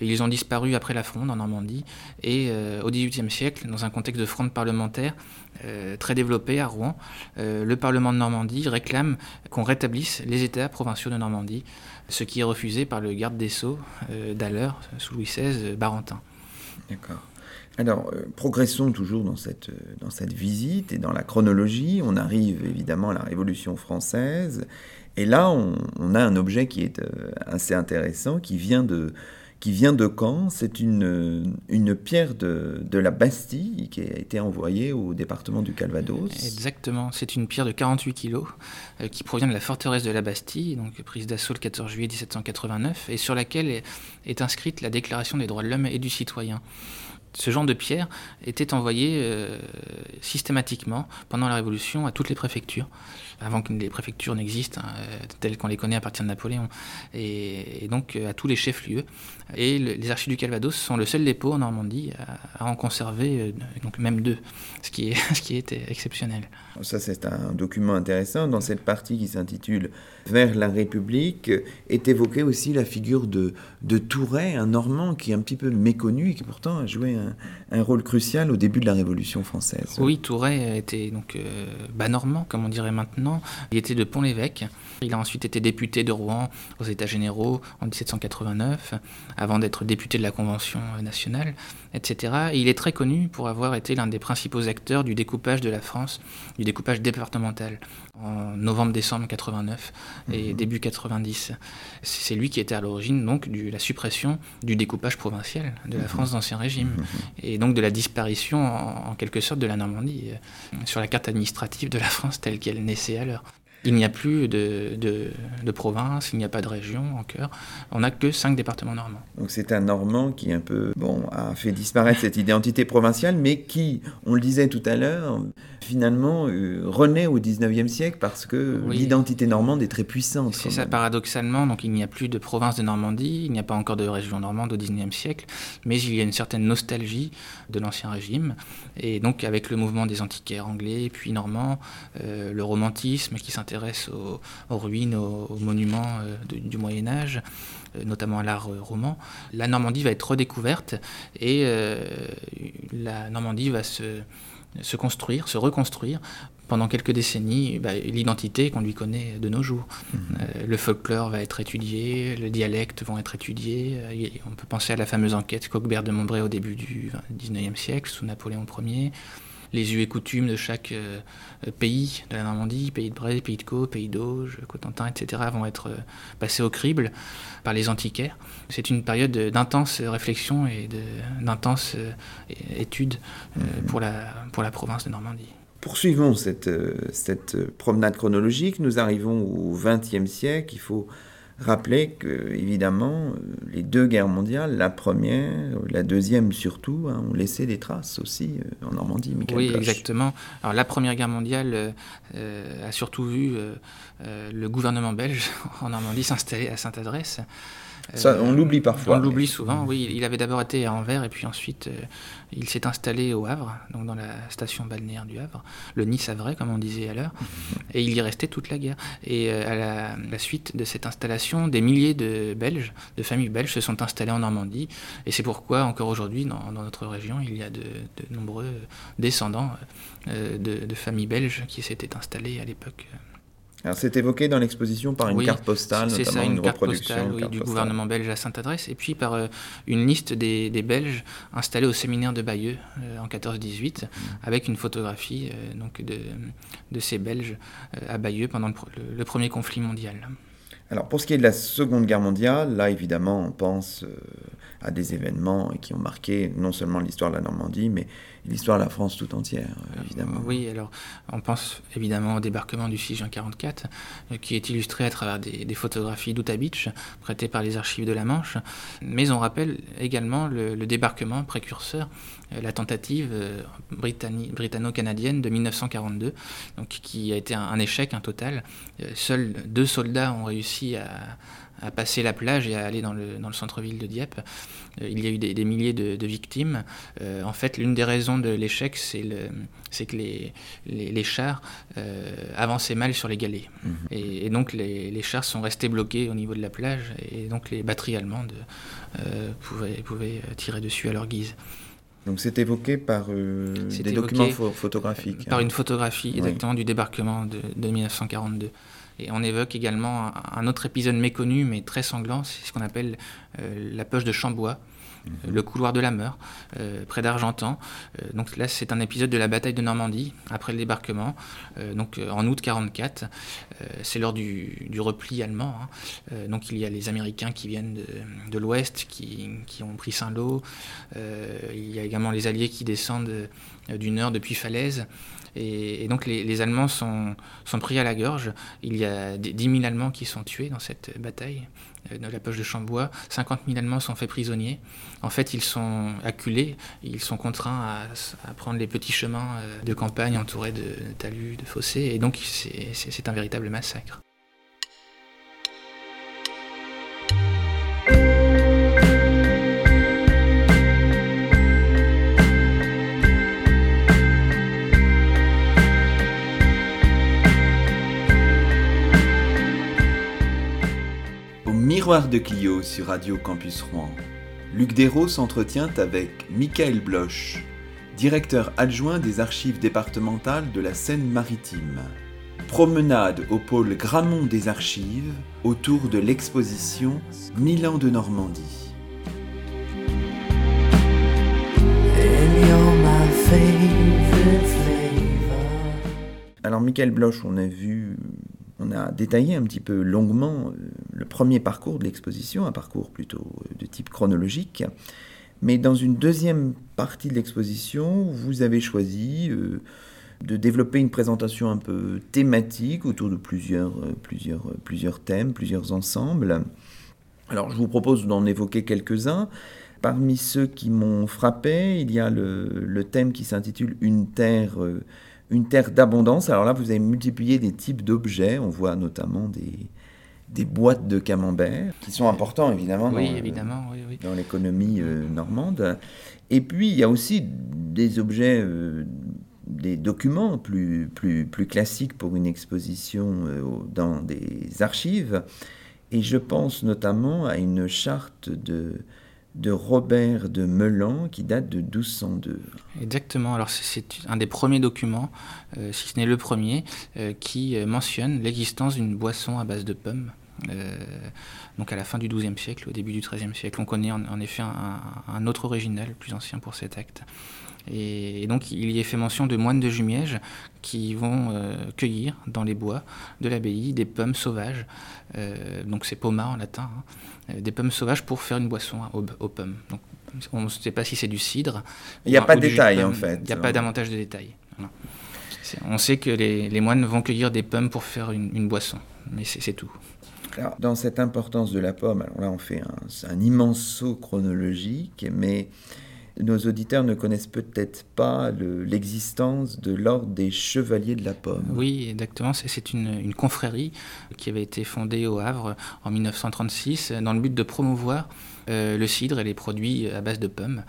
Ils ont disparu après la Fronde en Normandie. Et euh, au XVIIIe siècle, dans un contexte de fronde parlementaire euh, très développé à Rouen, euh, le Parlement de Normandie réclame qu'on rétablisse les États provinciaux de Normandie, ce qui est refusé par le garde des Sceaux d'Aller, sous Louis XVI, Barentin. D'accord. Alors, progressons toujours dans cette, dans cette visite et dans la chronologie. On arrive évidemment à la Révolution française. Et là, on a un objet qui est assez intéressant, qui vient de, qui vient de Caen. C'est une, une pierre de, de, la Bastille qui a été envoyée au département du Calvados. Exactement, c'est une pierre de 48 kilos euh, qui provient de la forteresse de la Bastille, donc prise d'assaut le 14 juillet 1789, et sur laquelle est, inscrite la Déclaration des droits de l'homme et du citoyen ce genre de pierre était envoyé euh, systématiquement pendant la Révolution à toutes les préfectures avant que les préfectures n'existent, hein, euh, telles qu'on les connaît à partir de Napoléon, et, donc euh, à tous les chefs-lieux. Et les archives du Calvados sont le seul dépôt en Normandie à, en conserver, euh, donc même deux, ce qui est, ce qui est exceptionnel. Ça, c'est un document intéressant. Dans cette partie qui s'intitule Vers la République, est évoquée aussi la figure de, de Touret, un Normand qui est un petit peu méconnu et qui pourtant a joué un, un rôle crucial au début de la Révolution française. Oui, Touret était donc bas normand, comme on dirait maintenant il était de Pont-l'Évêque. Il a ensuite été député de Rouen aux États généraux en 1789, avant d'être député de la Convention nationale, etc. il est très connu pour avoir été l'un des principaux acteurs du découpage de la France, du découpage départemental, en novembre-décembre 89 et mhm. début 90. C'est lui qui était à l'origine donc de la suppression du découpage provincial de la mhm. France d'Ancien Régime, mhm. et donc de la disparition en, quelque sorte de la Normandie euh, sur la carte administrative de la France telle qu'elle naissait alors. Il n'y a plus de, de, province, il n'y a pas de région en cœur. On n'a que cinq départements normands. Donc c'est un Normand qui un peu bon a fait disparaître cette identité provinciale, mais qui, on le disait tout à l'heure, finalement euh, renaît au 19e siècle parce que l'identité normande est très puissante. C'est ça, paradoxalement. Donc il n'y a plus de province de Normandie, il n'y a pas encore de région normande au 19e siècle, mais il y a une certaine nostalgie de l'Ancien Régime. Et donc avec le mouvement des antiquaires anglais, puis normands, euh, le romantisme qui s'intéresse aux, ruines, aux, monuments euh, du Moyen Âge, notamment à l'art roman, la Normandie va être redécouverte et la Normandie va se se construire, se reconstruire pendant quelques décennies bah, l'identité qu'on lui connaît de nos jours. Euh, le folklore va être étudié, le dialecte vont être étudiés. Euh, on peut penser à la fameuse enquête Coquebert de Montbray au début du XIXe siècle, sous Napoléon Ier. Les us et coutumes de chaque euh, pays de la Normandie, pays de Bray, pays de Caux, pays d'Auge, Cotentin, etc., vont être passés au crible par les antiquaires. C'est une période d'intense réflexion et d'intense étude mhm. pour, la, pour la province de Normandie. Poursuivons cette, euh, cette promenade chronologique. Nous arrivons au XXe siècle. Il faut rappeler que, évidemment, euh, les deux guerres mondiales, la première, la deuxième surtout, hein, ont laissé des traces aussi euh, en Normandie. oui, exactement. Alors, la première guerre mondiale a surtout vu le gouvernement belge en Normandie s'installer à Sainte-Adresse. Ça, on l'oublie parfois. On l'oublie souvent, oui. Il avait d'abord été à Anvers et puis ensuite il s'est installé au Havre, donc dans la station balnéaire du Havre, le Nice-Havre, comme on disait à l'heure, et il y restait toute la guerre. Et à la, suite de cette installation, des milliers de Belges, de familles belges, se sont installées en Normandie, et c'est pourquoi encore aujourd'hui, dans, notre région, il y a de, nombreux descendants de, de familles belges qui s'étaient installées à l'époque. C'est évoqué dans l'exposition par une carte postale, notamment ça, une, reproduction postale, du gouvernement belge à Sainte-Adresse, et puis par euh, une liste des, Belges installés au séminaire de Bayeux euh, en 14-18, mmh. avec une photographie euh, donc de, de, ces Belges à Bayeux pendant le, premier conflit mondial. Alors pour ce qui est de la Seconde Guerre mondiale, là évidemment on pense à des événements qui ont marqué non seulement l'histoire de la Normandie, mais l'histoire de la France tout entière, euh, évidemment. Oui, alors on pense évidemment au débarquement du 6 juin 44, euh, qui est illustré à travers des, photographies d'Outa Beach, prêtées par les archives de la Manche, mais on rappelle également le, débarquement précurseur, euh, la tentative britanno-canadienne de 1942, donc, qui a été un, échec, un total. Seuls deux soldats ont réussi à à passer la plage et à aller dans le, dans le centre-ville de Dieppe. Euh, il y a eu des, milliers de, victimes. Euh, en fait, l'une des raisons de l'échec, c'est que les, les, chars euh, avançaient mal sur les galets. Mhm. Et, donc, les, chars sont restés bloqués au niveau de la plage, et donc les batteries allemandes pouvaient, pouvaient, tirer dessus à leur guise. Donc c'est évoqué par des documents photographiques. Par une photographie, exactement, du débarquement de, de 1942. Et on évoque également un, autre épisode méconnu mais très sanglant, c'est ce qu'on appelle euh, la poche de Chambois. Mhm. le couloir de la Meure, euh, près d'Argentan. Euh, donc là, c'est un épisode de la bataille de Normandie, après le débarquement, donc en août 44. c'est lors du, repli allemand. Hein. donc il y a les Américains qui viennent de, l'ouest, qui, ont pris Saint-Lô. il y a également les Alliés qui descendent du nord depuis Falaise. Et, donc les, Allemands sont, pris à la gorge. Il y a 10 000 Allemands qui sont tués dans cette bataille euh, de la poche de Chambois. 50 000 Allemands sont faits prisonniers. En fait, ils sont acculés, ils sont contraints à, prendre les petits chemins euh, de campagne entourés de talus, de fossés. Et donc c'est un véritable massacre. De Clio sur Radio Campus Rouen. Luc Dérault s'entretient avec Michael Bloch, directeur adjoint des archives départementales de la Seine-Maritime. Promenade au pôle Gramont des archives autour de l'exposition Milan de Normandie. Alors Michael Bloch, on a vu on a détaillé un petit peu longuement euh, le premier parcours de l'exposition, un parcours plutôt euh, de type chronologique. Mais dans une deuxième partie de l'exposition, vous avez choisi euh, de développer une présentation un peu thématique autour de plusieurs, plusieurs, plusieurs thèmes, plusieurs ensembles. Alors je vous propose d'en évoquer quelques-uns. Parmi ceux qui m'ont frappé, il y a le, thème qui s'intitule Une terre une terre d'abondance. Alors là, vous avez multiplié des types d'objets. On voit notamment des, des boîtes de camembert, qui sont importants évidemment oui, dans, évidemment, oui, dans l'économie euh, normande. Et puis, il y a aussi des objets, euh, des documents plus, plus, plus classiques pour une exposition euh, dans des archives. Et je pense notamment à une charte de de Robert de Melan qui date de 1202. Exactement, alors c'est un des premiers documents, euh, si ce n'est le premier, euh, qui euh, mentionne l'existence d'une boisson à base de pommes. donc à la fin du XIIe siècle, au début du XIIIe siècle. On connaît en, effet un, autre original, plus ancien pour cet acte. Et, donc il y est fait mention de moines de Jumièges qui vont cueillir dans les bois de l'abbaye des pommes sauvages. donc c'est poma en latin. Hein. Euh, des pommes sauvages pour faire une boisson aux, pommes. Donc, on ne sait pas si c'est du cidre. Il n'y a pas de détails en fait. Il n'y a pas davantage de détails. On sait que les, moines vont cueillir des pommes pour faire une, boisson, mais c'est tout. Alors, dans cette importance de la pomme, alors là on fait un, un immense saut chronologique, mais nos auditeurs ne connaissent peut-être pas l'existence de l'ordre des Chevaliers de la Pomme. Oui, exactement. C'est une, confrérie qui avait été fondée au Havre en 1936 dans le but de promouvoir euh, le cidre et les produits à base de pommes.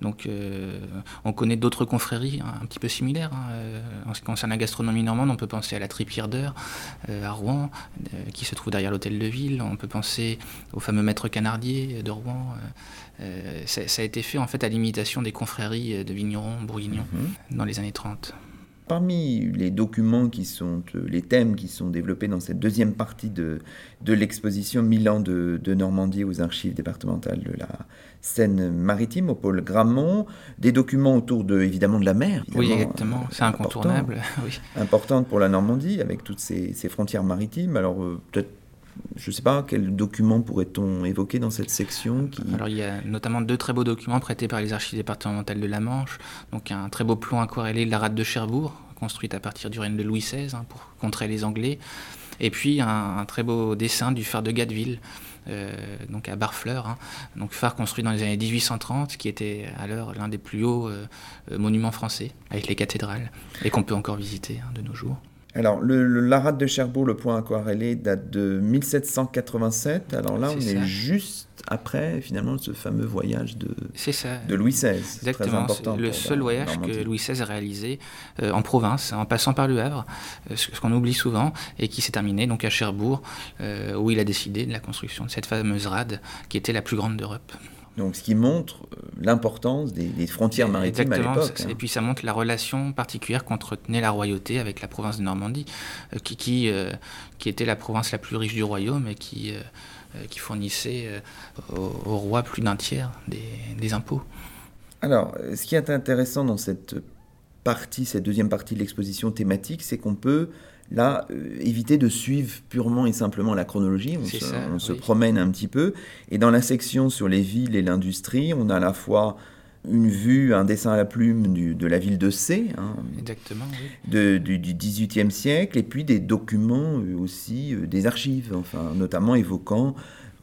Donc euh, on connaît d'autres confréries hein, un petit peu similaires. Hein. Euh, en ce qui concerne la gastronomie normande, on peut penser à la Tripière d'Heure à Rouen, qui se trouve derrière l'hôtel de ville. On peut penser au fameux maître canardier de Rouen. Ça, a été fait en fait à l'imitation des confréries de vignerons bourguignons mhm. dans les années 30. Parmi les documents qui sont, euh, les thèmes qui sont développés dans cette deuxième partie de, de l'exposition Milan de, de, Normandie aux archives départementales de la Seine-Maritime au pôle Grammont, des documents autour de, évidemment de la mer. Oui, exactement, c'est incontournable. oui. Importante pour la Normandie avec toutes ces, ces frontières maritimes. Alors euh, peut-être je ne sais pas, quels documents pourrait-on évoquer dans cette section Alors il y a notamment deux très beaux documents prêtés par les archives départementales de la Manche. Donc un très beau plan aquarellé de la rade de Cherbourg, construite à partir du règne de Louis XVI hein, pour contrer les Anglais. Et puis un, très beau dessin du phare de Gadeville, euh, donc à Barfleur, hein. donc phare construit dans les années 1830, qui était alors l'un des plus hauts euh, monuments français, avec les cathédrales, et qu'on peut encore visiter hein, de nos jours. Alors, le, la rade de Cherbourg, le point aquarellé, date de 1787. Alors là, on est juste après, finalement, ce fameux voyage de, de Louis XVI. Exactement. C'est le seul voyage que Louis XVI a réalisé euh, en province, en passant par le Havre, euh, ce qu'on oublie souvent, et qui s'est terminé donc à Cherbourg, euh, où il a décidé de la construction de cette fameuse rade qui était la plus grande d'Europe. Donc, ce qui montre euh, l'importance des, frontières maritimes à l'époque. Hein. Et puis, ça montre la relation particulière qu'entretenait la royauté avec la province de Normandie, euh, qui, qui, euh, qui, était la province la plus riche du royaume et qui, qui fournissait au, roi plus d'un tiers des, des, impôts. Alors, ce qui est intéressant dans cette partie, cette deuxième partie de l'exposition thématique, c'est qu'on peut Là, euh, éviter de suivre purement et simplement la chronologie, on, se, promène un petit peu. Et dans la section sur les villes et l'industrie, on a à la fois une vue, un dessin à la plume de la ville de C, hein, Exactement, du, du, XVIIIe siècle, et puis des documents aussi, euh, des archives, enfin, notamment évoquant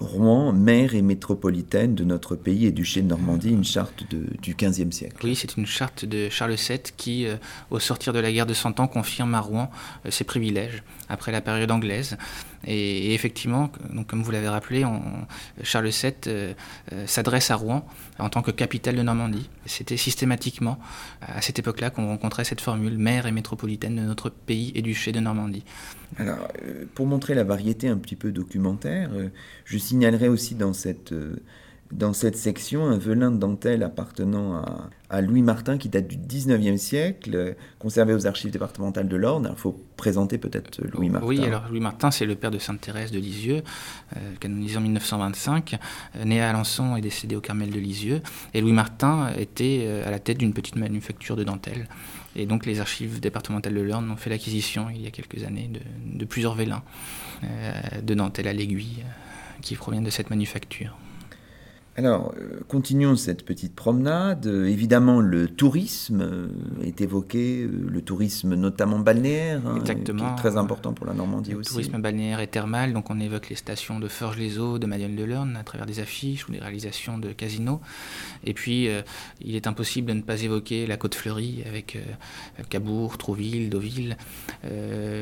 Rouen, maire et métropolitaine de notre pays et duché de Normandie, une charte du XVe siècle. Oui, c'est une charte de Charles VII qui, euh, au sortir de la guerre de Cent Ans, confirme à Rouen euh, ses privilèges après la période anglaise. Et, effectivement, donc, comme vous l'avez rappelé, Charles VII euh, s'adresse à Rouen en tant que capitale de Normandie. C'était systématiquement à cette époque-là qu'on rencontrait cette formule maire et métropolitaine de notre pays et duché de Normandie. Alors, pour montrer la variété un petit peu documentaire, je signalerai aussi dans cette, euh, dans cette section un velin de dentelle appartenant à, Louis Martin qui date du 19e siècle, euh, conservé aux archives départementales de l'Orne. Il faut présenter peut-être Louis Martin. Oui, alors Louis Martin, c'est le père de Sainte-Thérèse de Lisieux, euh, canonisé en 1925, né à Alençon et décédé au Carmel de Lisieux. Et Louis Martin était à la tête d'une petite manufacture de dentelle. Et donc les archives départementales de l'Orne ont fait l'acquisition il y a quelques années de, de plusieurs vélins de dentelle à l'aiguille qui proviennent de cette manufacture. Alors, euh, continuons cette petite promenade. Euh, évidemment, le tourisme euh, est évoqué, le tourisme notamment balnéaire, hein, qui est très important pour la Normandie aussi. Le tourisme balnéaire et thermal, donc on évoque les stations de Forges-les-Eaux, de Madeleine de l'Orne à travers des affiches ou des réalisations de casinos. Et puis, il est impossible de ne pas évoquer la côte fleurie avec Cabourg, Trouville, Deauville,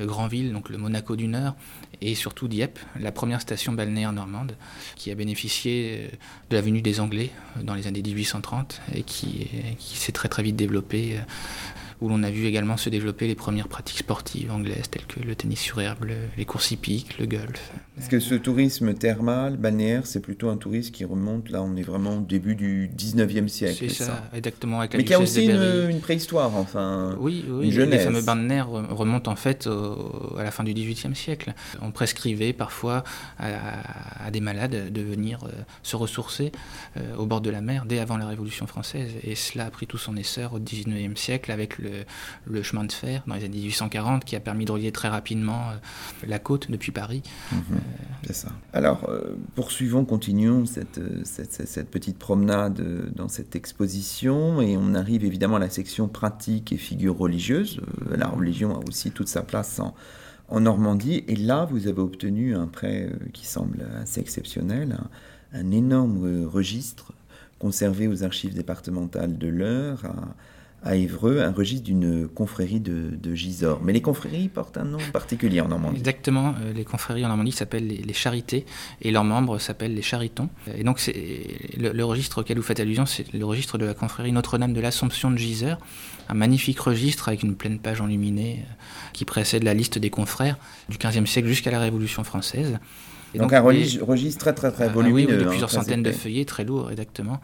Granville, donc le Monaco du Nord, et surtout Dieppe, la première station balnéaire normande, qui a bénéficié de la venue des Anglais euh, dans les années 1830 et qui, qui s'est très très vite développé euh, où l'on a vu également se développer les premières pratiques sportives anglaises telles que le tennis sur herbe, les courses hippiques, le golf. Est-ce que ce tourisme thermal, balnéaire, c'est plutôt un tourisme qui remonte, là on est vraiment au début du 19e siècle C'est ça, exactement. Avec la Mais qui a aussi une, préhistoire, enfin. Oui, oui les fameux bains de nerfs remontent en fait à la fin du 18e siècle. On prescrivait parfois à, des malades de venir euh, se ressourcer euh, au bord de la mer dès avant la Révolution française. Et cela a pris tout son essor au 19e siècle avec le le, chemin de fer dans les années 1840 qui a permis de relier très rapidement euh, la côte depuis Paris. Mhm. Euh, C'est ça. Alors, euh, poursuivons, continuons cette, cette, petite promenade dans cette exposition et on arrive évidemment à la section pratique et figures religieuses. la religion a aussi toute sa place en, en Normandie. Et là, vous avez obtenu un prêt qui semble assez exceptionnel, un, un énorme registre conservé aux archives départementales de l'Eure, à, Évreux, un registre d'une confrérie de, de Gisors. Mais les confréries portent un nom particulier en Normandie. Exactement, euh, les confréries en Normandie s'appellent les, Charités et leurs membres s'appellent les Charitons. Et donc le, le, registre auquel vous faites allusion, c'est le registre de la confrérie Notre-Dame de l'Assomption de Gisors, un magnifique registre avec une pleine page enluminée euh, qui précède la liste des confrères du XVe siècle jusqu'à la Révolution française. Donc, un registre très très très ah, volumineux. oui, de hein, plusieurs centaines de feuillets, très lourds, exactement.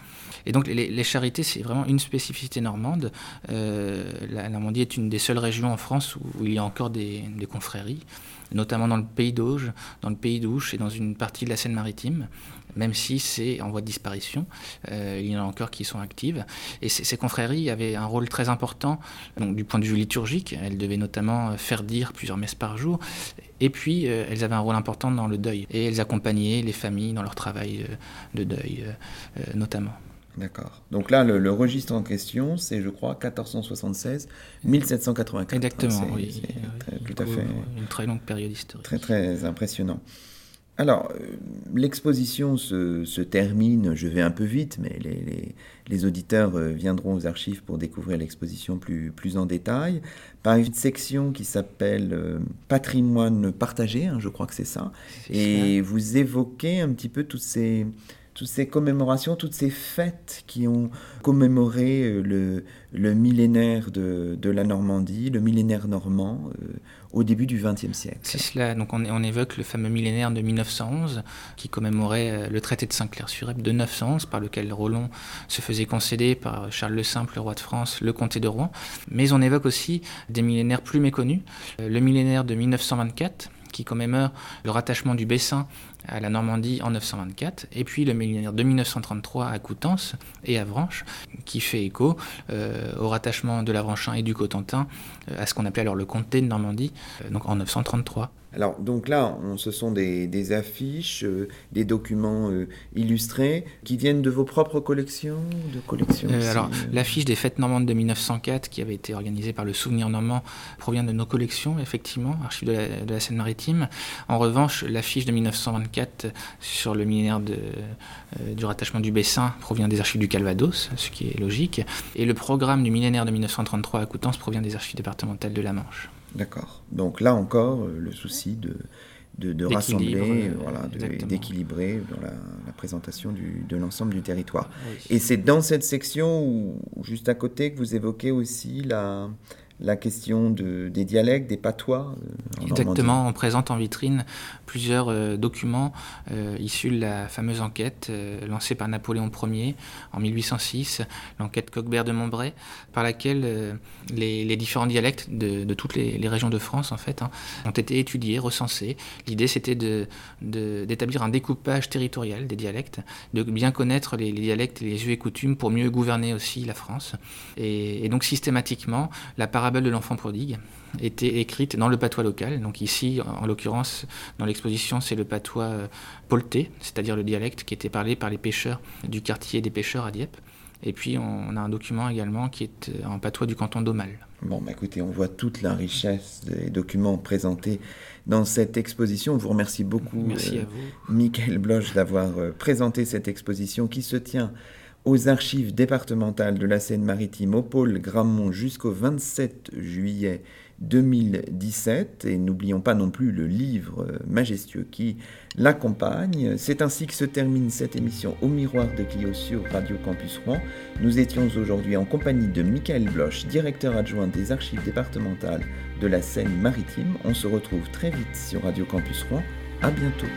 Et donc les, charités, c'est vraiment une spécificité normande. Euh, la Normandie est une des seules régions en France où, il y a encore des, confréries, notamment dans le pays d'Auge, dans le pays d'Ouche et dans une partie de la Seine-Maritime même si c'est en voie de disparition. Euh, il y en a encore qui sont actives. Et ces confréries avaient un rôle très important donc, du point de vue liturgique. Elles devaient notamment faire dire plusieurs messes par jour. Et puis, euh, elles avaient un rôle important dans le deuil. Et elles accompagnaient les familles dans leur travail de deuil, notamment. D'accord. Donc là, le, registre en question, c'est, je crois, 1476, 1784. Exactement, oui. tout à fait. Une très longue période historique. Très, très impressionnant. Alors, euh, l'exposition se, termine, je vais un peu vite, mais les, auditeurs euh, viendront aux archives pour découvrir l'exposition plus, plus en détail, par une section qui s'appelle euh, Patrimoine partagé, hein, je crois que c'est ça. Et vous évoquez un petit peu tous ces toutes ces commémorations, toutes ces fêtes qui ont commémoré le, le millénaire de, de, la Normandie, le millénaire normand, euh, au début du XXe siècle. C'est cela, donc on, évoque le fameux millénaire de 1911, qui commémorait euh, le traité de Saint-Clair-sur-Epte de 911, par lequel Roland se faisait concéder par Charles le Simple, le roi de France, le comté de Rouen. Mais on évoque aussi des millénaires plus méconnus, le millénaire de 1924, qui commémore le rattachement du Bessin à la Normandie en 924, et puis le millénaire de 1933 à Coutances et à Vranches, qui fait écho euh, au rattachement de la Vranchin et du Cotentin euh, à ce qu'on appelait alors le comté de Normandie, euh, donc en 933. Alors, donc là, on, ce sont des, affiches, euh, des documents euh, illustrés qui viennent de vos propres collections de collections euh, Alors, l'affiche des Fêtes normandes de 1904, qui avait été organisée par le Souvenir Normand, provient de nos collections, effectivement, archives de la, Seine-Maritime. En revanche, l'affiche de 1924 sur le millénaire de, du rattachement du Bessin provient des archives du Calvados, ce qui est logique. Et le programme du millénaire de 1933 à Coutances provient des archives départementales de la Manche. D'accord. Donc là encore, euh, le souci de, de, rassembler, euh, voilà, d'équilibrer dans la, présentation de l'ensemble du territoire. Et c'est dans cette section, où, juste à côté, que vous évoquez aussi la, la question de, des dialectes, des patois. Euh, Exactement, on présente en vitrine plusieurs euh, documents euh, issus de la fameuse enquête lancée par Napoléon Ier en 1806, l'enquête Coquebert de Montbray, par laquelle les, différents dialectes de, toutes les, régions de France en fait hein, ont été étudiés, recensés. L'idée c'était d'établir un découpage territorial des dialectes, de bien connaître les, dialectes et les us et coutumes pour mieux gouverner aussi la France. Et, et donc systématiquement, la parabole de l'enfant prodigue était écrite dans le patois local. Donc ici, en l'occurrence, dans l'exposition, c'est le patois euh, polté, c'est-à-dire le dialecte qui était parlé par les pêcheurs du quartier des pêcheurs à Dieppe. Et puis on a un document également qui est euh, en patois du canton d'Aumale. Bon, bah écoutez, on voit toute la richesse des documents présentés dans cette exposition. On vous remercie beaucoup, Merci à vous. Michael Bloch, d'avoir présenté cette exposition qui se tient aux archives départementales de la Seine-Maritime au pôle Grammont jusqu'au 27 juillet 2017 et n'oublions pas non plus le livre majestueux qui l'accompagne. C'est ainsi que se termine cette émission au miroir de Clio sur Radio Campus Rouen. Nous étions aujourd'hui en compagnie de Michael Bloch, directeur adjoint des archives départementales de la Seine-Maritime. On se retrouve très vite sur Radio Campus Rouen. À bientôt.